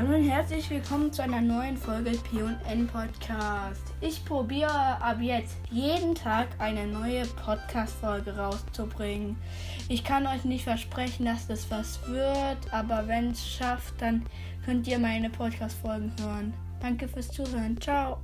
Hallo und herzlich willkommen zu einer neuen Folge P&N Podcast. Ich probiere ab jetzt jeden Tag eine neue Podcast-Folge rauszubringen. Ich kann euch nicht versprechen, dass das was wird, aber wenn es schafft, dann könnt ihr meine Podcast-Folgen hören. Danke fürs Zuhören. Ciao.